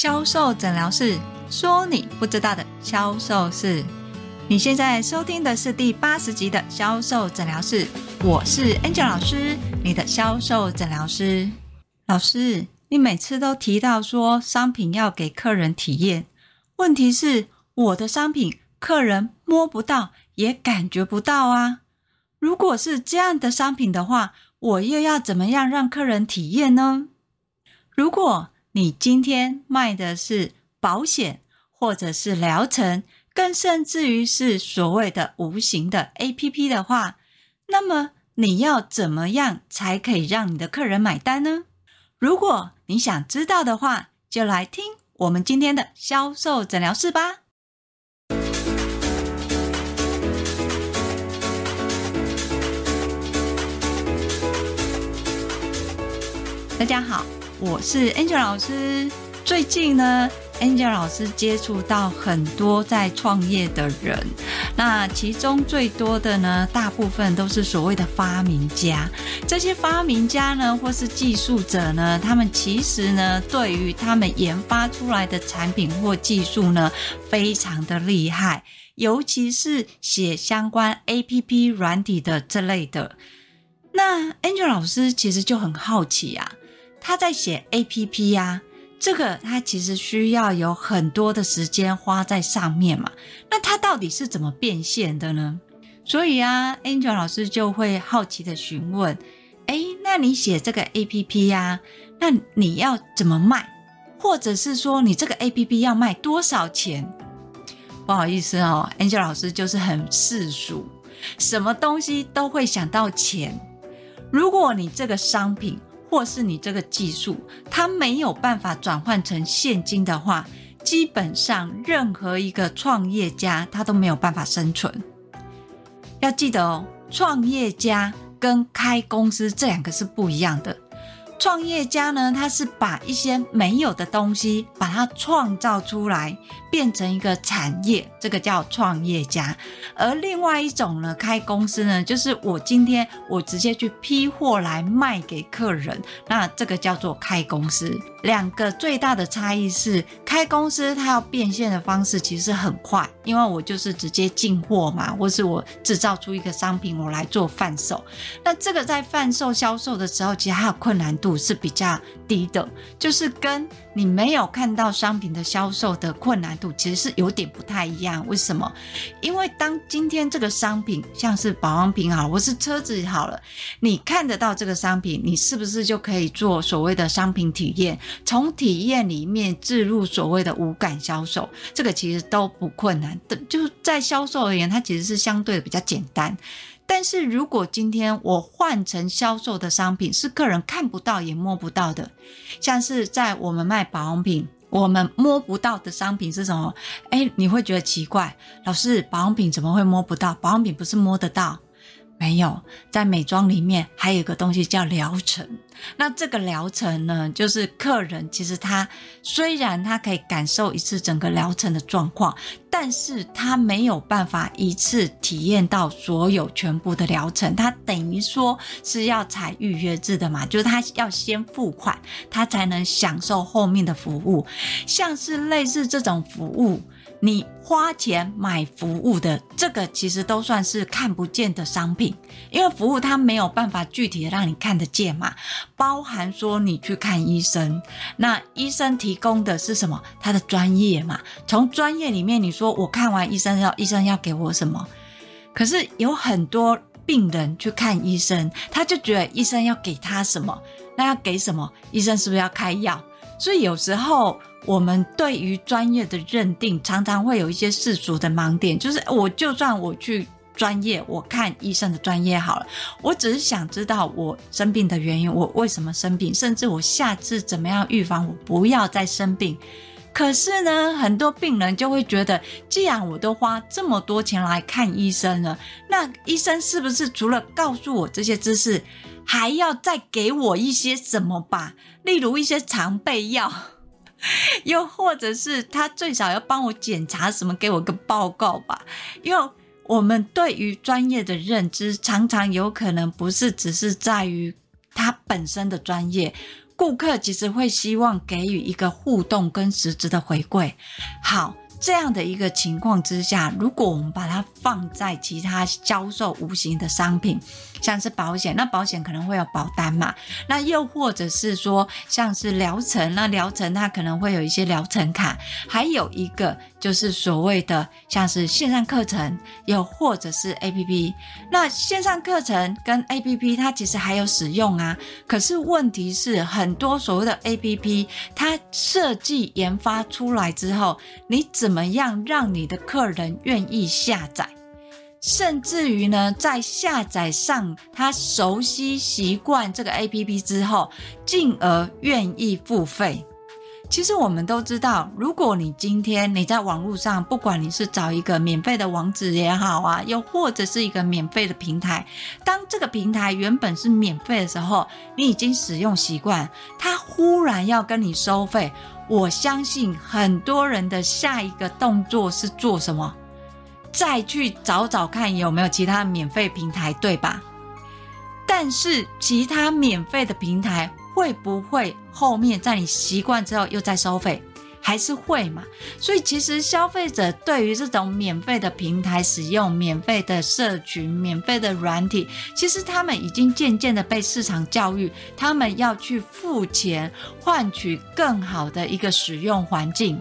销售诊疗室说你不知道的销售事。你现在收听的是第八十集的销售诊疗室，我是 Angel 老师，你的销售诊疗师。老师，你每次都提到说商品要给客人体验，问题是我的商品客人摸不到，也感觉不到啊。如果是这样的商品的话，我又要怎么样让客人体验呢？如果你今天卖的是保险，或者是疗程，更甚至于是所谓的无形的 APP 的话，那么你要怎么样才可以让你的客人买单呢？如果你想知道的话，就来听我们今天的销售诊疗室吧。大家好，我是 Angel 老师。最近呢，Angel 老师接触到很多在创业的人，那其中最多的呢，大部分都是所谓的发明家。这些发明家呢，或是技术者呢，他们其实呢，对于他们研发出来的产品或技术呢，非常的厉害，尤其是写相关 APP 软体的这类的。那 Angel 老师其实就很好奇啊。他在写 APP 呀，这个他其实需要有很多的时间花在上面嘛。那他到底是怎么变现的呢？所以啊，Angel 老师就会好奇的询问：哎，那你写这个 APP 呀，那你要怎么卖？或者是说你这个 APP 要卖多少钱？不好意思哦，Angel 老师就是很世俗，什么东西都会想到钱。如果你这个商品，或是你这个技术，它没有办法转换成现金的话，基本上任何一个创业家他都没有办法生存。要记得哦，创业家跟开公司这两个是不一样的。创业家呢，他是把一些没有的东西，把它创造出来，变成一个产业，这个叫创业家。而另外一种呢，开公司呢，就是我今天我直接去批货来卖给客人，那这个叫做开公司。两个最大的差异是，开公司它要变现的方式其实很快，因为我就是直接进货嘛，或是我制造出一个商品，我来做贩售。那这个在贩售销售的时候，其实它的困难度是比较低的，就是跟你没有看到商品的销售的困难度其实是有点不太一样。为什么？因为当今天这个商品像是保养品好，或是车子好了，你看得到这个商品，你是不是就可以做所谓的商品体验？从体验里面置入所谓的无感销售，这个其实都不困难的。就在销售而言，它其实是相对的比较简单。但是如果今天我换成销售的商品是客人看不到也摸不到的，像是在我们卖保养品，我们摸不到的商品是什么？诶，你会觉得奇怪，老师，保养品怎么会摸不到？保养品不是摸得到？没有，在美妆里面还有一个东西叫疗程。那这个疗程呢，就是客人其实他虽然他可以感受一次整个疗程的状况，但是他没有办法一次体验到所有全部的疗程。他等于说是要采预约制的嘛，就是他要先付款，他才能享受后面的服务。像是类似这种服务。你花钱买服务的这个，其实都算是看不见的商品，因为服务它没有办法具体的让你看得见嘛。包含说你去看医生，那医生提供的是什么？他的专业嘛。从专业里面，你说我看完医生要医生要给我什么？可是有很多病人去看医生，他就觉得医生要给他什么？那要给什么？医生是不是要开药？所以有时候。我们对于专业的认定常常会有一些世俗的盲点，就是我就算我去专业，我看医生的专业好了，我只是想知道我生病的原因，我为什么生病，甚至我下次怎么样预防我不要再生病。可是呢，很多病人就会觉得，既然我都花这么多钱来看医生了，那医生是不是除了告诉我这些知识，还要再给我一些什么吧？例如一些常备药。又或者是他最少要帮我检查什么，给我个报告吧。因为我们对于专业的认知，常常有可能不是只是在于他本身的专业，顾客其实会希望给予一个互动跟实质的回馈。好。这样的一个情况之下，如果我们把它放在其他销售无形的商品，像是保险，那保险可能会有保单嘛，那又或者是说像是疗程，那疗程它可能会有一些疗程卡，还有一个就是所谓的像是线上课程，又或者是 APP。那线上课程跟 APP 它其实还有使用啊，可是问题是很多所谓的 APP 它设计研发出来之后，你怎么样让你的客人愿意下载，甚至于呢，在下载上他熟悉习惯这个 APP 之后，进而愿意付费。其实我们都知道，如果你今天你在网络上，不管你是找一个免费的网址也好啊，又或者是一个免费的平台，当这个平台原本是免费的时候，你已经使用习惯，它忽然要跟你收费。我相信很多人的下一个动作是做什么？再去找找看有没有其他免费平台，对吧？但是其他免费的平台会不会后面在你习惯之后又再收费？还是会嘛，所以其实消费者对于这种免费的平台使用、免费的社群、免费的软体，其实他们已经渐渐的被市场教育，他们要去付钱换取更好的一个使用环境。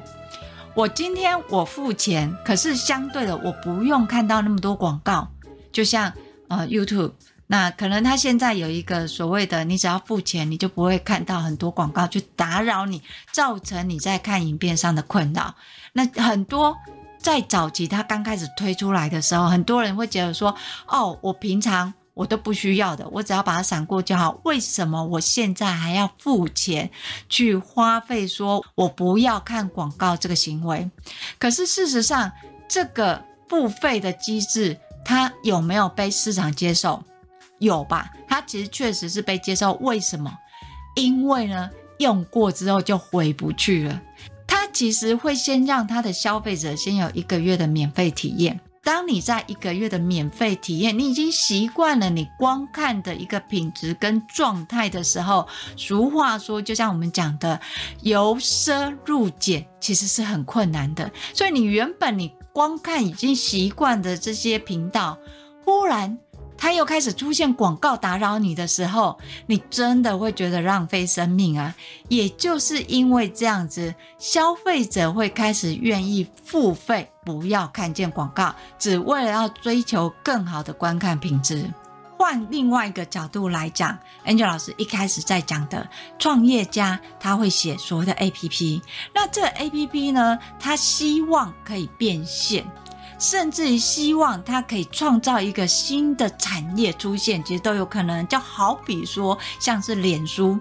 我今天我付钱，可是相对的我不用看到那么多广告，就像呃 YouTube。那可能他现在有一个所谓的，你只要付钱，你就不会看到很多广告去打扰你，造成你在看影片上的困扰。那很多在早期他刚开始推出来的时候，很多人会觉得说，哦，我平常我都不需要的，我只要把它闪过就好。为什么我现在还要付钱去花费？说我不要看广告这个行为？可是事实上，这个付费的机制，它有没有被市场接受？有吧，它其实确实是被接受。为什么？因为呢，用过之后就回不去了。它其实会先让它的消费者先有一个月的免费体验。当你在一个月的免费体验，你已经习惯了你观看的一个品质跟状态的时候，俗话说，就像我们讲的，由奢入俭其实是很困难的。所以你原本你观看已经习惯的这些频道，忽然。他又开始出现广告打扰你的时候，你真的会觉得浪费生命啊！也就是因为这样子，消费者会开始愿意付费，不要看见广告，只为了要追求更好的观看品质。换另外一个角度来讲，Angel 老师一开始在讲的创业家，他会写所谓的 APP，那这 APP 呢，他希望可以变现。甚至于希望它可以创造一个新的产业出现，其实都有可能。就好比说，像是脸书。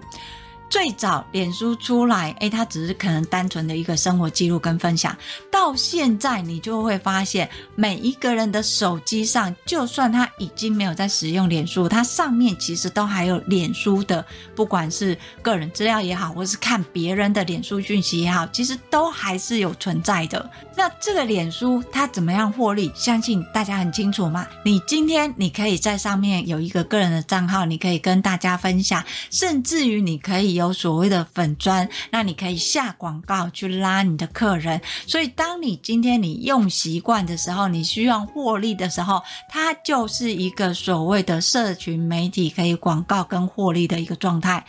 最早脸书出来，诶，它只是可能单纯的一个生活记录跟分享。到现在，你就会发现，每一个人的手机上，就算他已经没有在使用脸书，它上面其实都还有脸书的，不管是个人资料也好，或是看别人的脸书讯息也好，其实都还是有存在的。那这个脸书它怎么样获利？相信大家很清楚嘛。你今天你可以在上面有一个个人的账号，你可以跟大家分享，甚至于你可以。有所谓的粉砖，那你可以下广告去拉你的客人。所以，当你今天你用习惯的时候，你需要获利的时候，它就是一个所谓的社群媒体可以广告跟获利的一个状态。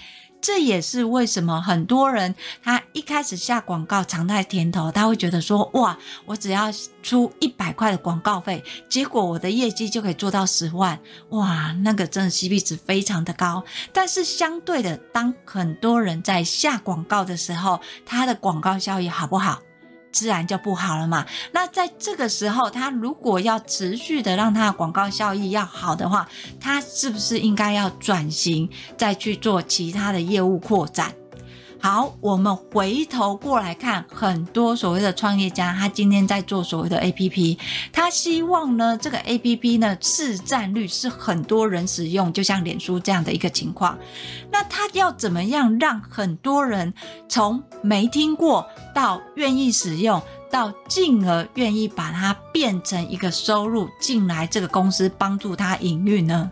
这也是为什么很多人他一开始下广告尝到甜头，他会觉得说：哇，我只要出一百块的广告费，结果我的业绩就可以做到十万，哇，那个真的 CP 值非常的高。但是相对的，当很多人在下广告的时候，他的广告效益好不好？自然就不好了嘛。那在这个时候，他如果要持续的让他的广告效益要好的话，他是不是应该要转型，再去做其他的业务扩展？好，我们回头过来看，很多所谓的创业家，他今天在做所谓的 APP，他希望呢，这个 APP 呢，市占率是很多人使用，就像脸书这样的一个情况。那他要怎么样让很多人从没听过到愿意使用，到进而愿意把它变成一个收入进来，这个公司帮助他营运呢？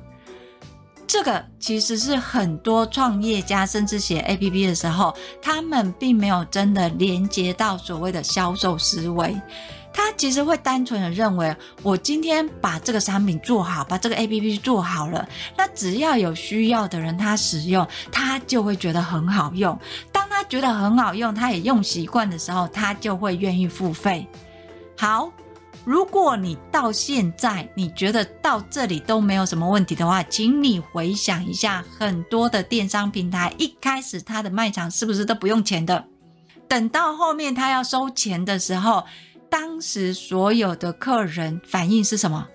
这个其实是很多创业家甚至写 APP 的时候，他们并没有真的连接到所谓的销售思维。他其实会单纯的认为，我今天把这个产品做好，把这个 APP 做好了，那只要有需要的人他使用，他就会觉得很好用。当他觉得很好用，他也用习惯的时候，他就会愿意付费。好。如果你到现在你觉得到这里都没有什么问题的话，请你回想一下，很多的电商平台一开始它的卖场是不是都不用钱的？等到后面他要收钱的时候，当时所有的客人反应是什么？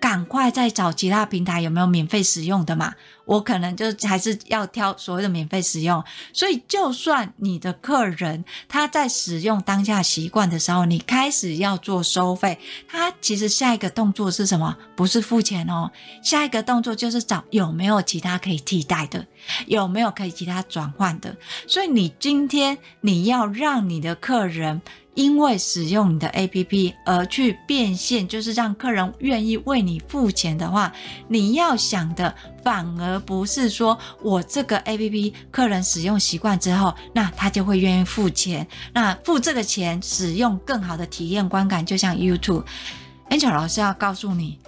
赶快再找其他平台有没有免费使用的嘛？我可能就还是要挑所谓的免费使用。所以，就算你的客人他在使用当下习惯的时候，你开始要做收费，他其实下一个动作是什么？不是付钱哦，下一个动作就是找有没有其他可以替代的，有没有可以其他转换的。所以，你今天你要让你的客人。因为使用你的 APP 而去变现，就是让客人愿意为你付钱的话，你要想的反而不是说我这个 APP 客人使用习惯之后，那他就会愿意付钱，那付这个钱使用更好的体验观感，就像 YouTube，Angel 老师要告诉你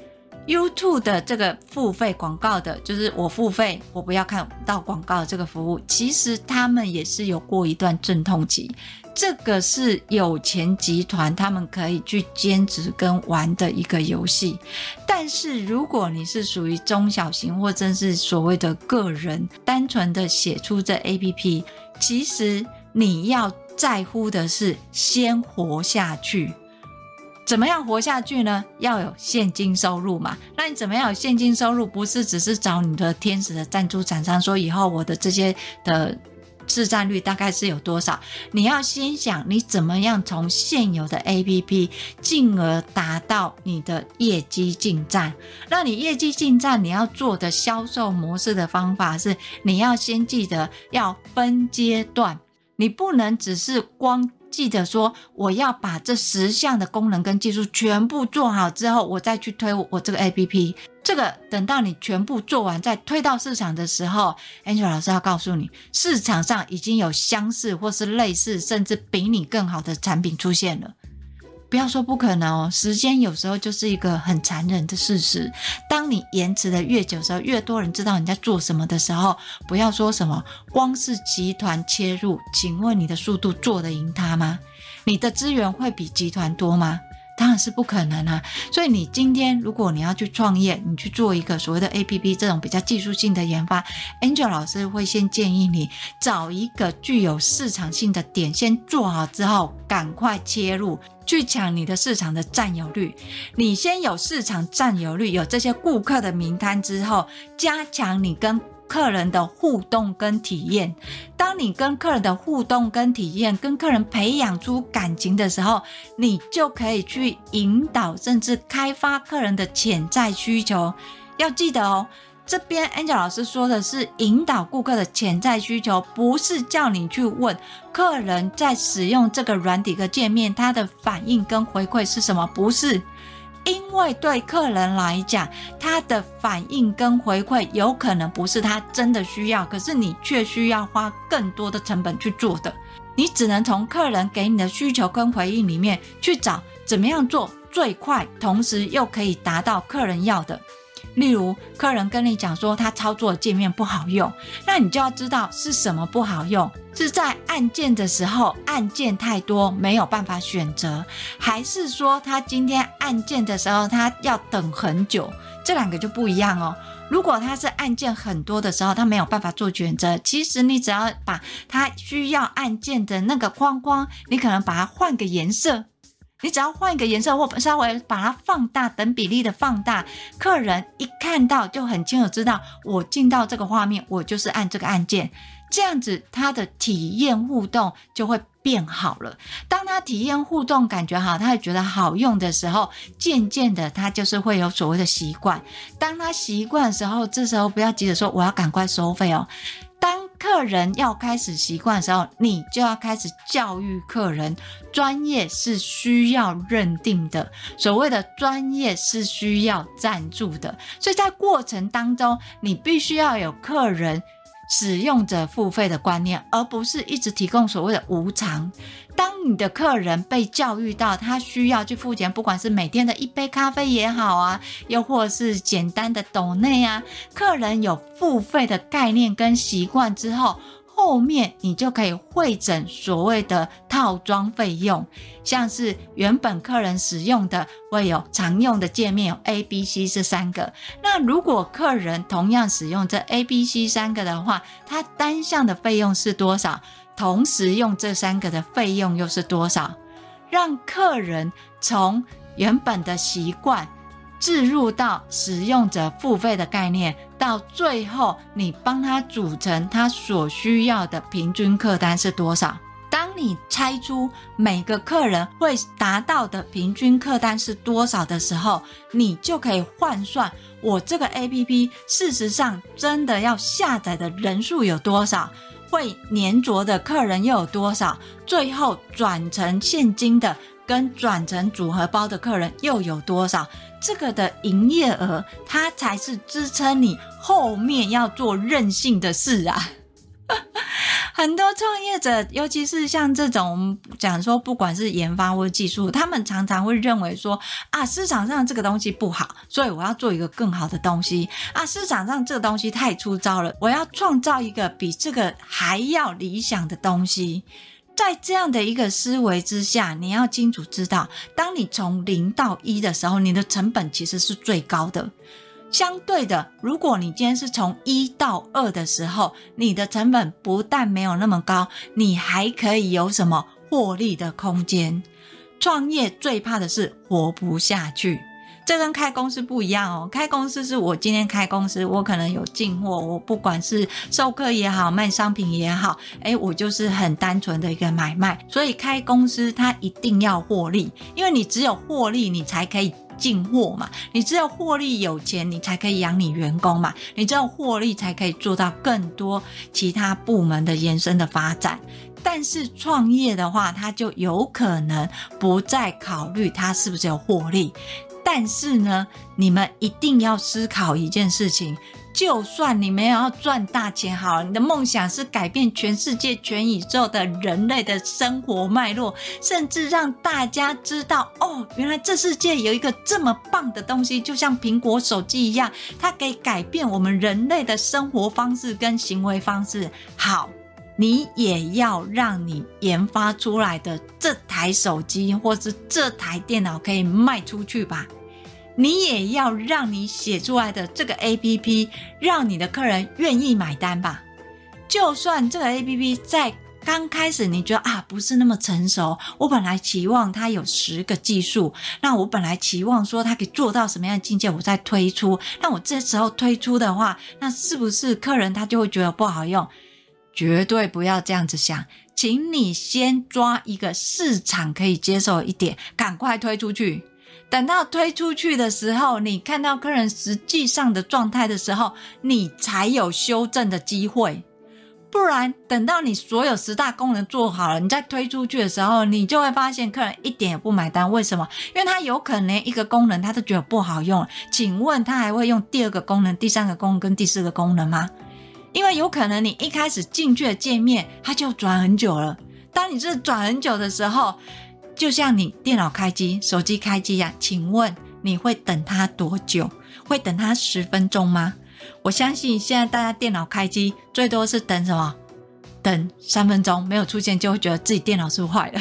，YouTube 的这个付费广告的，就是我付费，我不要看到广告这个服务，其实他们也是有过一段阵痛期。这个是有钱集团他们可以去兼职跟玩的一个游戏，但是如果你是属于中小型或者是所谓的个人，单纯的写出这 APP，其实你要在乎的是先活下去。怎么样活下去呢？要有现金收入嘛。那你怎么样有现金收入？不是只是找你的天使的赞助厂商说以后我的这些的。市占率大概是有多少？你要先想你怎么样从现有的 APP 进而达到你的业绩进站。那你业绩进站，你要做的销售模式的方法是，你要先记得要分阶段，你不能只是光记得说我要把这十项的功能跟技术全部做好之后，我再去推我这个 APP。这个等到你全部做完再推到市场的时候，Angela 老师要告诉你，市场上已经有相似或是类似，甚至比你更好的产品出现了。不要说不可能哦，时间有时候就是一个很残忍的事实。当你延迟的越久的时候，越多人知道你在做什么的时候，不要说什么光是集团切入，请问你的速度做得赢他吗？你的资源会比集团多吗？当然是不可能啊！所以你今天如果你要去创业，你去做一个所谓的 APP 这种比较技术性的研发，Angel 老师会先建议你找一个具有市场性的点，先做好之后，赶快切入，去抢你的市场的占有率。你先有市场占有率，有这些顾客的名单之后，加强你跟客人的互动跟体验，当你跟客人的互动跟体验，跟客人培养出感情的时候，你就可以去引导甚至开发客人的潜在需求。要记得哦，这边 Angel 老师说的是引导顾客的潜在需求，不是叫你去问客人在使用这个软体的界面，他的反应跟回馈是什么，不是。因为对客人来讲，他的反应跟回馈有可能不是他真的需要，可是你却需要花更多的成本去做的。你只能从客人给你的需求跟回应里面去找怎么样做最快，同时又可以达到客人要的。例如，客人跟你讲说他操作界面不好用，那你就要知道是什么不好用，是在按键的时候按键太多没有办法选择，还是说他今天按键的时候他要等很久？这两个就不一样哦。如果他是按键很多的时候，他没有办法做选择，其实你只要把他需要按键的那个框框，你可能把它换个颜色。你只要换一个颜色，或稍微把它放大，等比例的放大，客人一看到就很清楚知道，我进到这个画面，我就是按这个按键，这样子他的体验互动就会变好了。当他体验互动感觉好，他也觉得好用的时候，渐渐的他就是会有所谓的习惯。当他习惯的时候，这时候不要急着说我要赶快收费哦。当客人要开始习惯的时候，你就要开始教育客人。专业是需要认定的，所谓的专业是需要赞助的。所以在过程当中，你必须要有客人使用者付费的观念，而不是一直提供所谓的无偿。当你的客人被教育到他需要去付钱，不管是每天的一杯咖啡也好啊，又或是简单的抖内啊，客人有付费的概念跟习惯之后，后面你就可以汇整所谓的套装费用，像是原本客人使用的会有常用的界面有 A、B、C 这三个。那如果客人同样使用这 A、B、C 三个的话，他单项的费用是多少？同时用这三个的费用又是多少？让客人从原本的习惯置入到使用者付费的概念，到最后你帮他组成他所需要的平均客单是多少？当你猜出每个客人会达到的平均客单是多少的时候，你就可以换算我这个 APP 事实上真的要下载的人数有多少。会黏着的客人又有多少？最后转成现金的跟转成组合包的客人又有多少？这个的营业额，它才是支撑你后面要做任性的事啊！很多创业者，尤其是像这种我们讲说，不管是研发或技术，他们常常会认为说啊，市场上这个东西不好，所以我要做一个更好的东西啊，市场上这个东西太粗糙了，我要创造一个比这个还要理想的东西。在这样的一个思维之下，你要清楚知道，当你从零到一的时候，你的成本其实是最高的。相对的，如果你今天是从一到二的时候，你的成本不但没有那么高，你还可以有什么获利的空间。创业最怕的是活不下去，这跟开公司不一样哦。开公司是我今天开公司，我可能有进货，我不管是授课也好，卖商品也好，诶，我就是很单纯的一个买卖。所以开公司它一定要获利，因为你只有获利，你才可以。进货嘛，你只有获利有钱，你才可以养你员工嘛，你只有获利才可以做到更多其他部门的延伸的发展。但是创业的话，它就有可能不再考虑它是不是有获利。但是呢，你们一定要思考一件事情。就算你们要赚大钱，好，你的梦想是改变全世界、全宇宙的人类的生活脉络，甚至让大家知道，哦，原来这世界有一个这么棒的东西，就像苹果手机一样，它可以改变我们人类的生活方式跟行为方式。好，你也要让你研发出来的这台手机或是这台电脑可以卖出去吧。你也要让你写出来的这个 APP，让你的客人愿意买单吧。就算这个 APP 在刚开始你觉得啊不是那么成熟，我本来期望它有十个技术，那我本来期望说它可以做到什么样的境界，我再推出。那我这时候推出的话，那是不是客人他就会觉得不好用？绝对不要这样子想，请你先抓一个市场可以接受一点，赶快推出去。等到推出去的时候，你看到客人实际上的状态的时候，你才有修正的机会。不然，等到你所有十大功能做好了，你再推出去的时候，你就会发现客人一点也不买单。为什么？因为他有可能一个功能他都觉得不好用。请问他还会用第二个功能、第三个功能跟第四个功能吗？因为有可能你一开始进去的界面，它就转很久了。当你这转很久的时候，就像你电脑开机、手机开机呀，请问你会等它多久？会等它十分钟吗？我相信现在大家电脑开机最多是等什么？等三分钟，没有出现就会觉得自己电脑是不是坏了。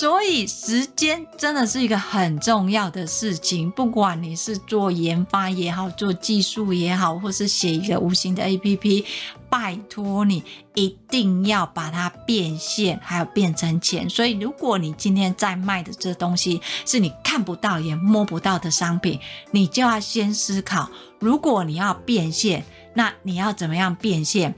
所以时间真的是一个很重要的事情，不管你是做研发也好，做技术也好，或是写一个无形的 APP，拜托你一定要把它变现，还有变成钱。所以如果你今天在卖的这东西是你看不到也摸不到的商品，你就要先思考，如果你要变现，那你要怎么样变现？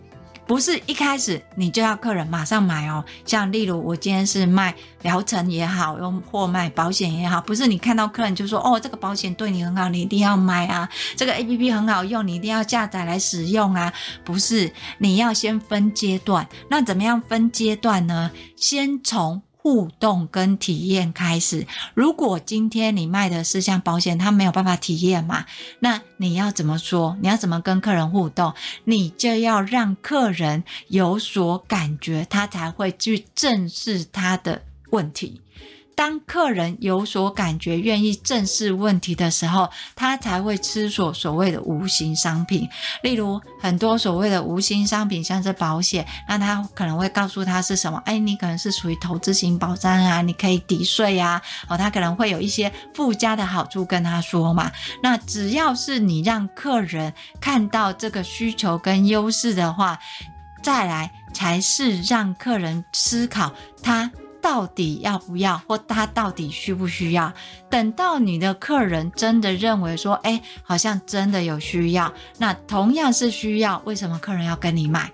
不是一开始你就要客人马上买哦。像例如我今天是卖疗程也好，用或卖保险也好，不是你看到客人就说哦，这个保险对你很好，你一定要买啊，这个 APP 很好用，你一定要下载来使用啊。不是，你要先分阶段。那怎么样分阶段呢？先从互动跟体验开始。如果今天你卖的是像保险，他没有办法体验嘛，那你要怎么说？你要怎么跟客人互动？你就要让客人有所感觉，他才会去正视他的问题。当客人有所感觉，愿意正视问题的时候，他才会吃所所谓的无形商品。例如，很多所谓的无形商品，像是保险，那他可能会告诉他是什么？哎，你可能是属于投资型保障啊，你可以抵税啊，哦，他可能会有一些附加的好处跟他说嘛。那只要是你让客人看到这个需求跟优势的话，再来才是让客人思考他。到底要不要，或他到底需不需要？等到你的客人真的认为说，哎，好像真的有需要，那同样是需要，为什么客人要跟你买？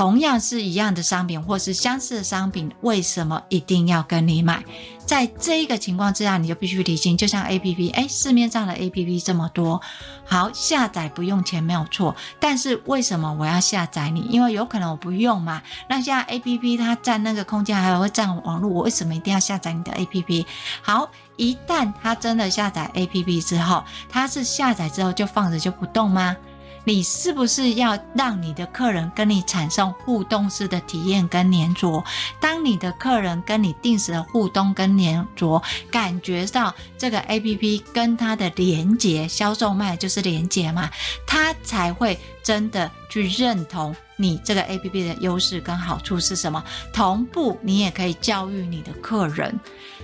同样是一样的商品，或是相似的商品，为什么一定要跟你买？在这一个情况之下，你就必须理清。就像 APP，哎，市面上的 APP 这么多，好，下载不用钱没有错，但是为什么我要下载你？因为有可能我不用嘛。那现在 APP 它占那个空间，还有会占网络，我为什么一定要下载你的 APP？好，一旦它真的下载 APP 之后，它是下载之后就放着就不动吗？你是不是要让你的客人跟你产生互动式的体验跟黏着？当你的客人跟你定时的互动跟黏着，感觉到这个 APP 跟它的连接，销售卖就是连接嘛，他才会真的去认同你这个 APP 的优势跟好处是什么。同步，你也可以教育你的客人。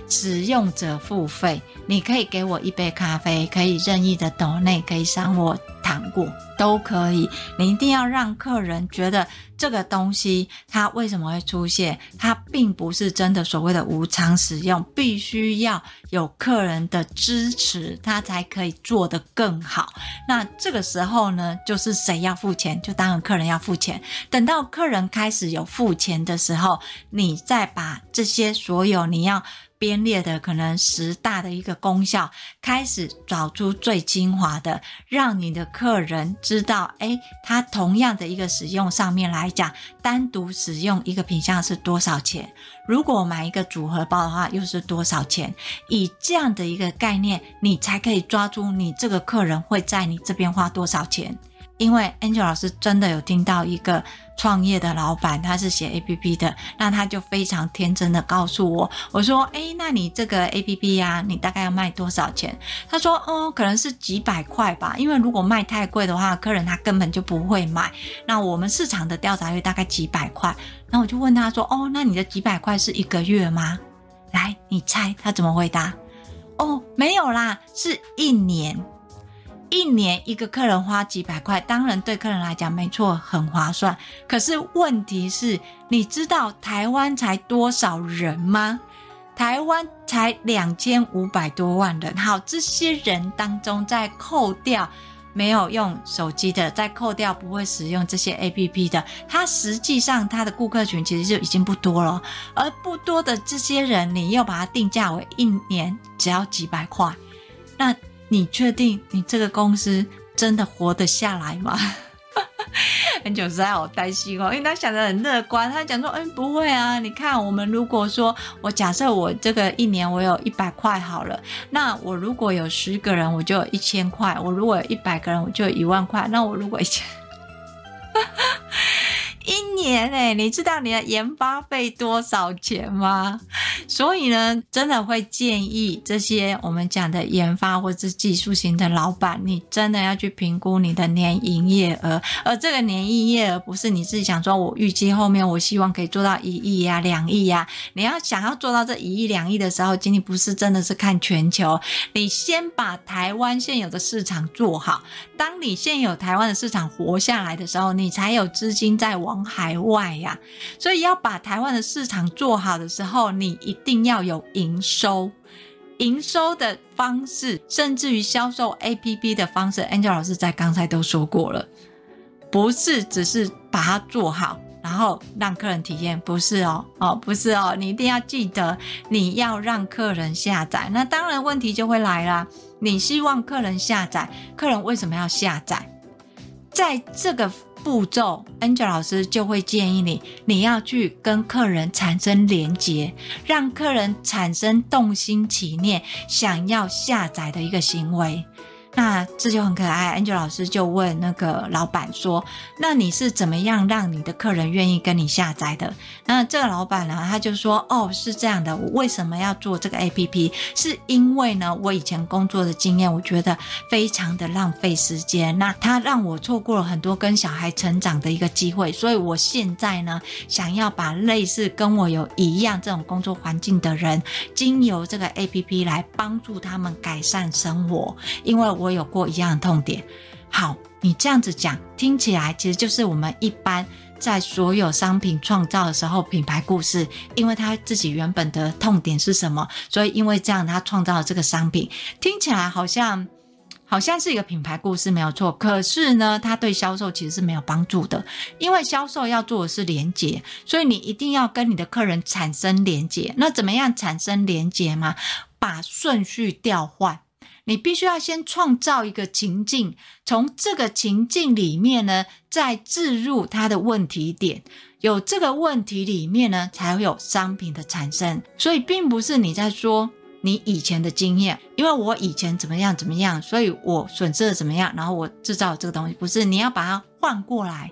使用者付费，你可以给我一杯咖啡，可以任意的抖内，可以赏我糖果，都可以。你一定要让客人觉得这个东西它为什么会出现，它并不是真的所谓的无偿使用，必须要有客人的支持，它才可以做得更好。那这个时候呢，就是谁要付钱，就当然客人要付钱。等到客人开始有付钱的时候，你再把这些所有你要。编列的可能十大的一个功效，开始找出最精华的，让你的客人知道，诶，他同样的一个使用上面来讲，单独使用一个品项是多少钱？如果买一个组合包的话，又是多少钱？以这样的一个概念，你才可以抓住你这个客人会在你这边花多少钱。因为 Angel 老师真的有听到一个创业的老板，他是写 APP 的，那他就非常天真的告诉我，我说，诶，那你这个 APP 呀，你大概要卖多少钱？他说，哦，可能是几百块吧，因为如果卖太贵的话，客人他根本就不会买。那我们市场的调查率大概几百块，那我就问他说，哦，那你的几百块是一个月吗？来，你猜他怎么回答？哦，没有啦，是一年。一年一个客人花几百块，当然对客人来讲没错，很划算。可是问题是，你知道台湾才多少人吗？台湾才两千五百多万人。好，这些人当中再扣掉没有用手机的，再扣掉不会使用这些 APP 的，他实际上他的顾客群其实就已经不多了。而不多的这些人，你又把它定价为一年只要几百块，那。你确定你这个公司真的活得下来吗？很久实在好担心哦，因为他想得很乐观，他讲说，嗯，不会啊，你看我们如果说我假设我这个一年我有一百块好了，那我如果有十个人，我就有一千块；我如果有一百个人，我就有一万块。那我如果一千。年哎，你知道你的研发费多少钱吗？所以呢，真的会建议这些我们讲的研发或是技术型的老板，你真的要去评估你的年营业额。而这个年营业额不是你自己想说，我预计后面我希望可以做到一亿呀、两亿呀。你要想要做到这一亿、两亿的时候，仅仅不是真的是看全球，你先把台湾现有的市场做好。当你现有台湾的市场活下来的时候，你才有资金再往海外呀，所以要把台湾的市场做好的时候，你一定要有营收，营收的方式，甚至于销售 APP 的方式，Angel 老师在刚才都说过了，不是只是。把它做好，然后让客人体验，不是哦，哦，不是哦，你一定要记得，你要让客人下载。那当然问题就会来啦，你希望客人下载，客人为什么要下载？在这个步骤，Angel 老师就会建议你，你要去跟客人产生连接，让客人产生动心起念，想要下载的一个行为。那这就很可爱，Angel 老师就问那个老板说：“那你是怎么样让你的客人愿意跟你下载的？”那这个老板呢，他就说：“哦，是这样的，我为什么要做这个 APP？是因为呢，我以前工作的经验，我觉得非常的浪费时间，那他让我错过了很多跟小孩成长的一个机会，所以我现在呢，想要把类似跟我有一样这种工作环境的人，经由这个 APP 来帮助他们改善生活，因为我。”我有过一样的痛点。好，你这样子讲，听起来其实就是我们一般在所有商品创造的时候，品牌故事，因为他自己原本的痛点是什么，所以因为这样他创造了这个商品，听起来好像好像是一个品牌故事没有错。可是呢，它对销售其实是没有帮助的，因为销售要做的是连接，所以你一定要跟你的客人产生连接。那怎么样产生连接吗？把顺序调换。你必须要先创造一个情境，从这个情境里面呢，再置入它的问题点，有这个问题里面呢，才会有商品的产生。所以，并不是你在说你以前的经验，因为我以前怎么样怎么样，所以我损失了怎么样，然后我制造这个东西，不是，你要把它换过来。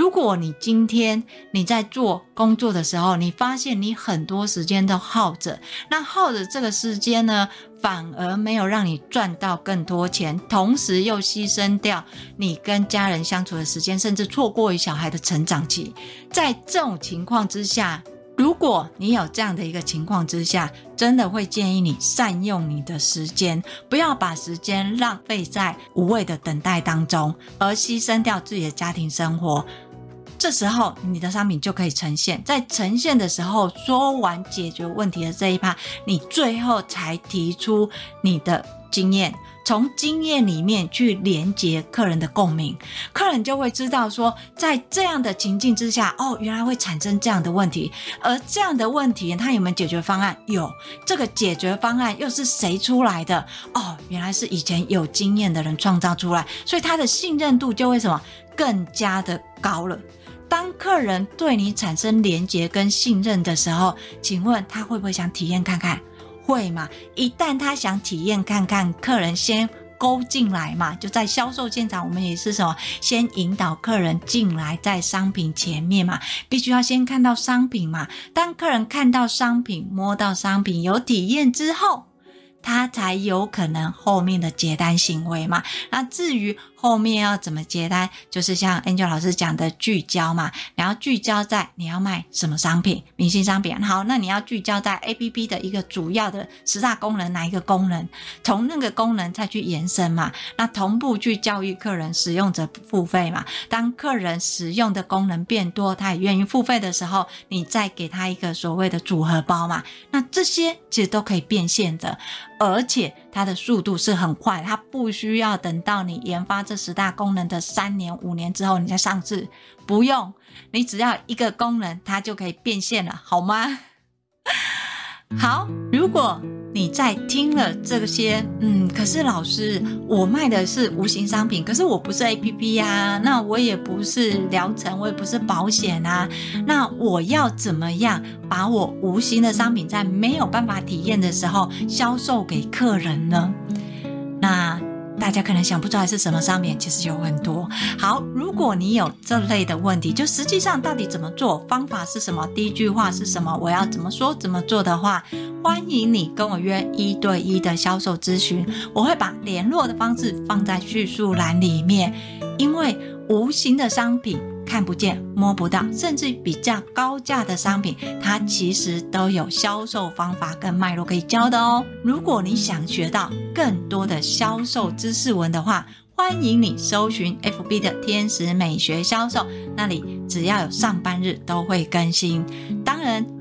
如果你今天你在做工作的时候，你发现你很多时间都耗着，那耗着这个时间呢，反而没有让你赚到更多钱，同时又牺牲掉你跟家人相处的时间，甚至错过于小孩的成长期。在这种情况之下，如果你有这样的一个情况之下，真的会建议你善用你的时间，不要把时间浪费在无谓的等待当中，而牺牲掉自己的家庭生活。这时候，你的商品就可以呈现。在呈现的时候，说完解决问题的这一趴，你最后才提出你的经验，从经验里面去连接客人的共鸣，客人就会知道说，在这样的情境之下，哦，原来会产生这样的问题，而这样的问题，他有没有解决方案？有，这个解决方案又是谁出来的？哦，原来是以前有经验的人创造出来，所以他的信任度就会什么更加的高了。当客人对你产生连结跟信任的时候，请问他会不会想体验看看？会嘛？一旦他想体验看看，客人先勾进来嘛，就在销售现场，我们也是什么？先引导客人进来，在商品前面嘛，必须要先看到商品嘛。当客人看到商品、摸到商品、有体验之后，他才有可能后面的结单行为嘛。那至于，后面要怎么接单，就是像 Angel 老师讲的聚焦嘛，你要聚焦在你要卖什么商品，明星商品。好，那你要聚焦在 APP 的一个主要的十大功能，哪一个功能？从那个功能再去延伸嘛。那同步去教育客人，使用者付费嘛。当客人使用的功能变多，他也愿意付费的时候，你再给他一个所谓的组合包嘛。那这些其实都可以变现的，而且它的速度是很快，它不需要等到你研发。这十大功能的三年、五年之后，你再上市，不用，你只要一个功能，它就可以变现了，好吗？好，如果你在听了这些，嗯，可是老师，我卖的是无形商品，可是我不是 APP 呀、那我也不是疗程，我也不是保险啊，那我要怎么样把我无形的商品在没有办法体验的时候销售给客人呢？那。大家可能想不出来是什么上面，其实有很多。好，如果你有这类的问题，就实际上到底怎么做，方法是什么，第一句话是什么，我要怎么说怎么做的话，欢迎你跟我约一对一的销售咨询，我会把联络的方式放在叙述栏里面，因为无形的商品。看不见、摸不到，甚至比较高价的商品，它其实都有销售方法跟脉络可以教的哦。如果你想学到更多的销售知识文的话，欢迎你搜寻 FB 的天使美学销售，那里只要有上班日都会更新。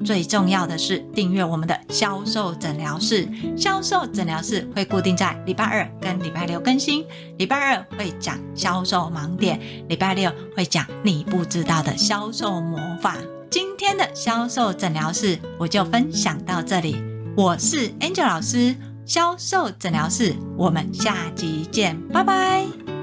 最重要的是订阅我们的销售诊疗室。销售诊疗室会固定在礼拜二跟礼拜六更新。礼拜二会讲销售盲点，礼拜六会讲你不知道的销售魔法。今天的销售诊疗室我就分享到这里。我是 Angel 老师，销售诊疗室，我们下集见，拜拜。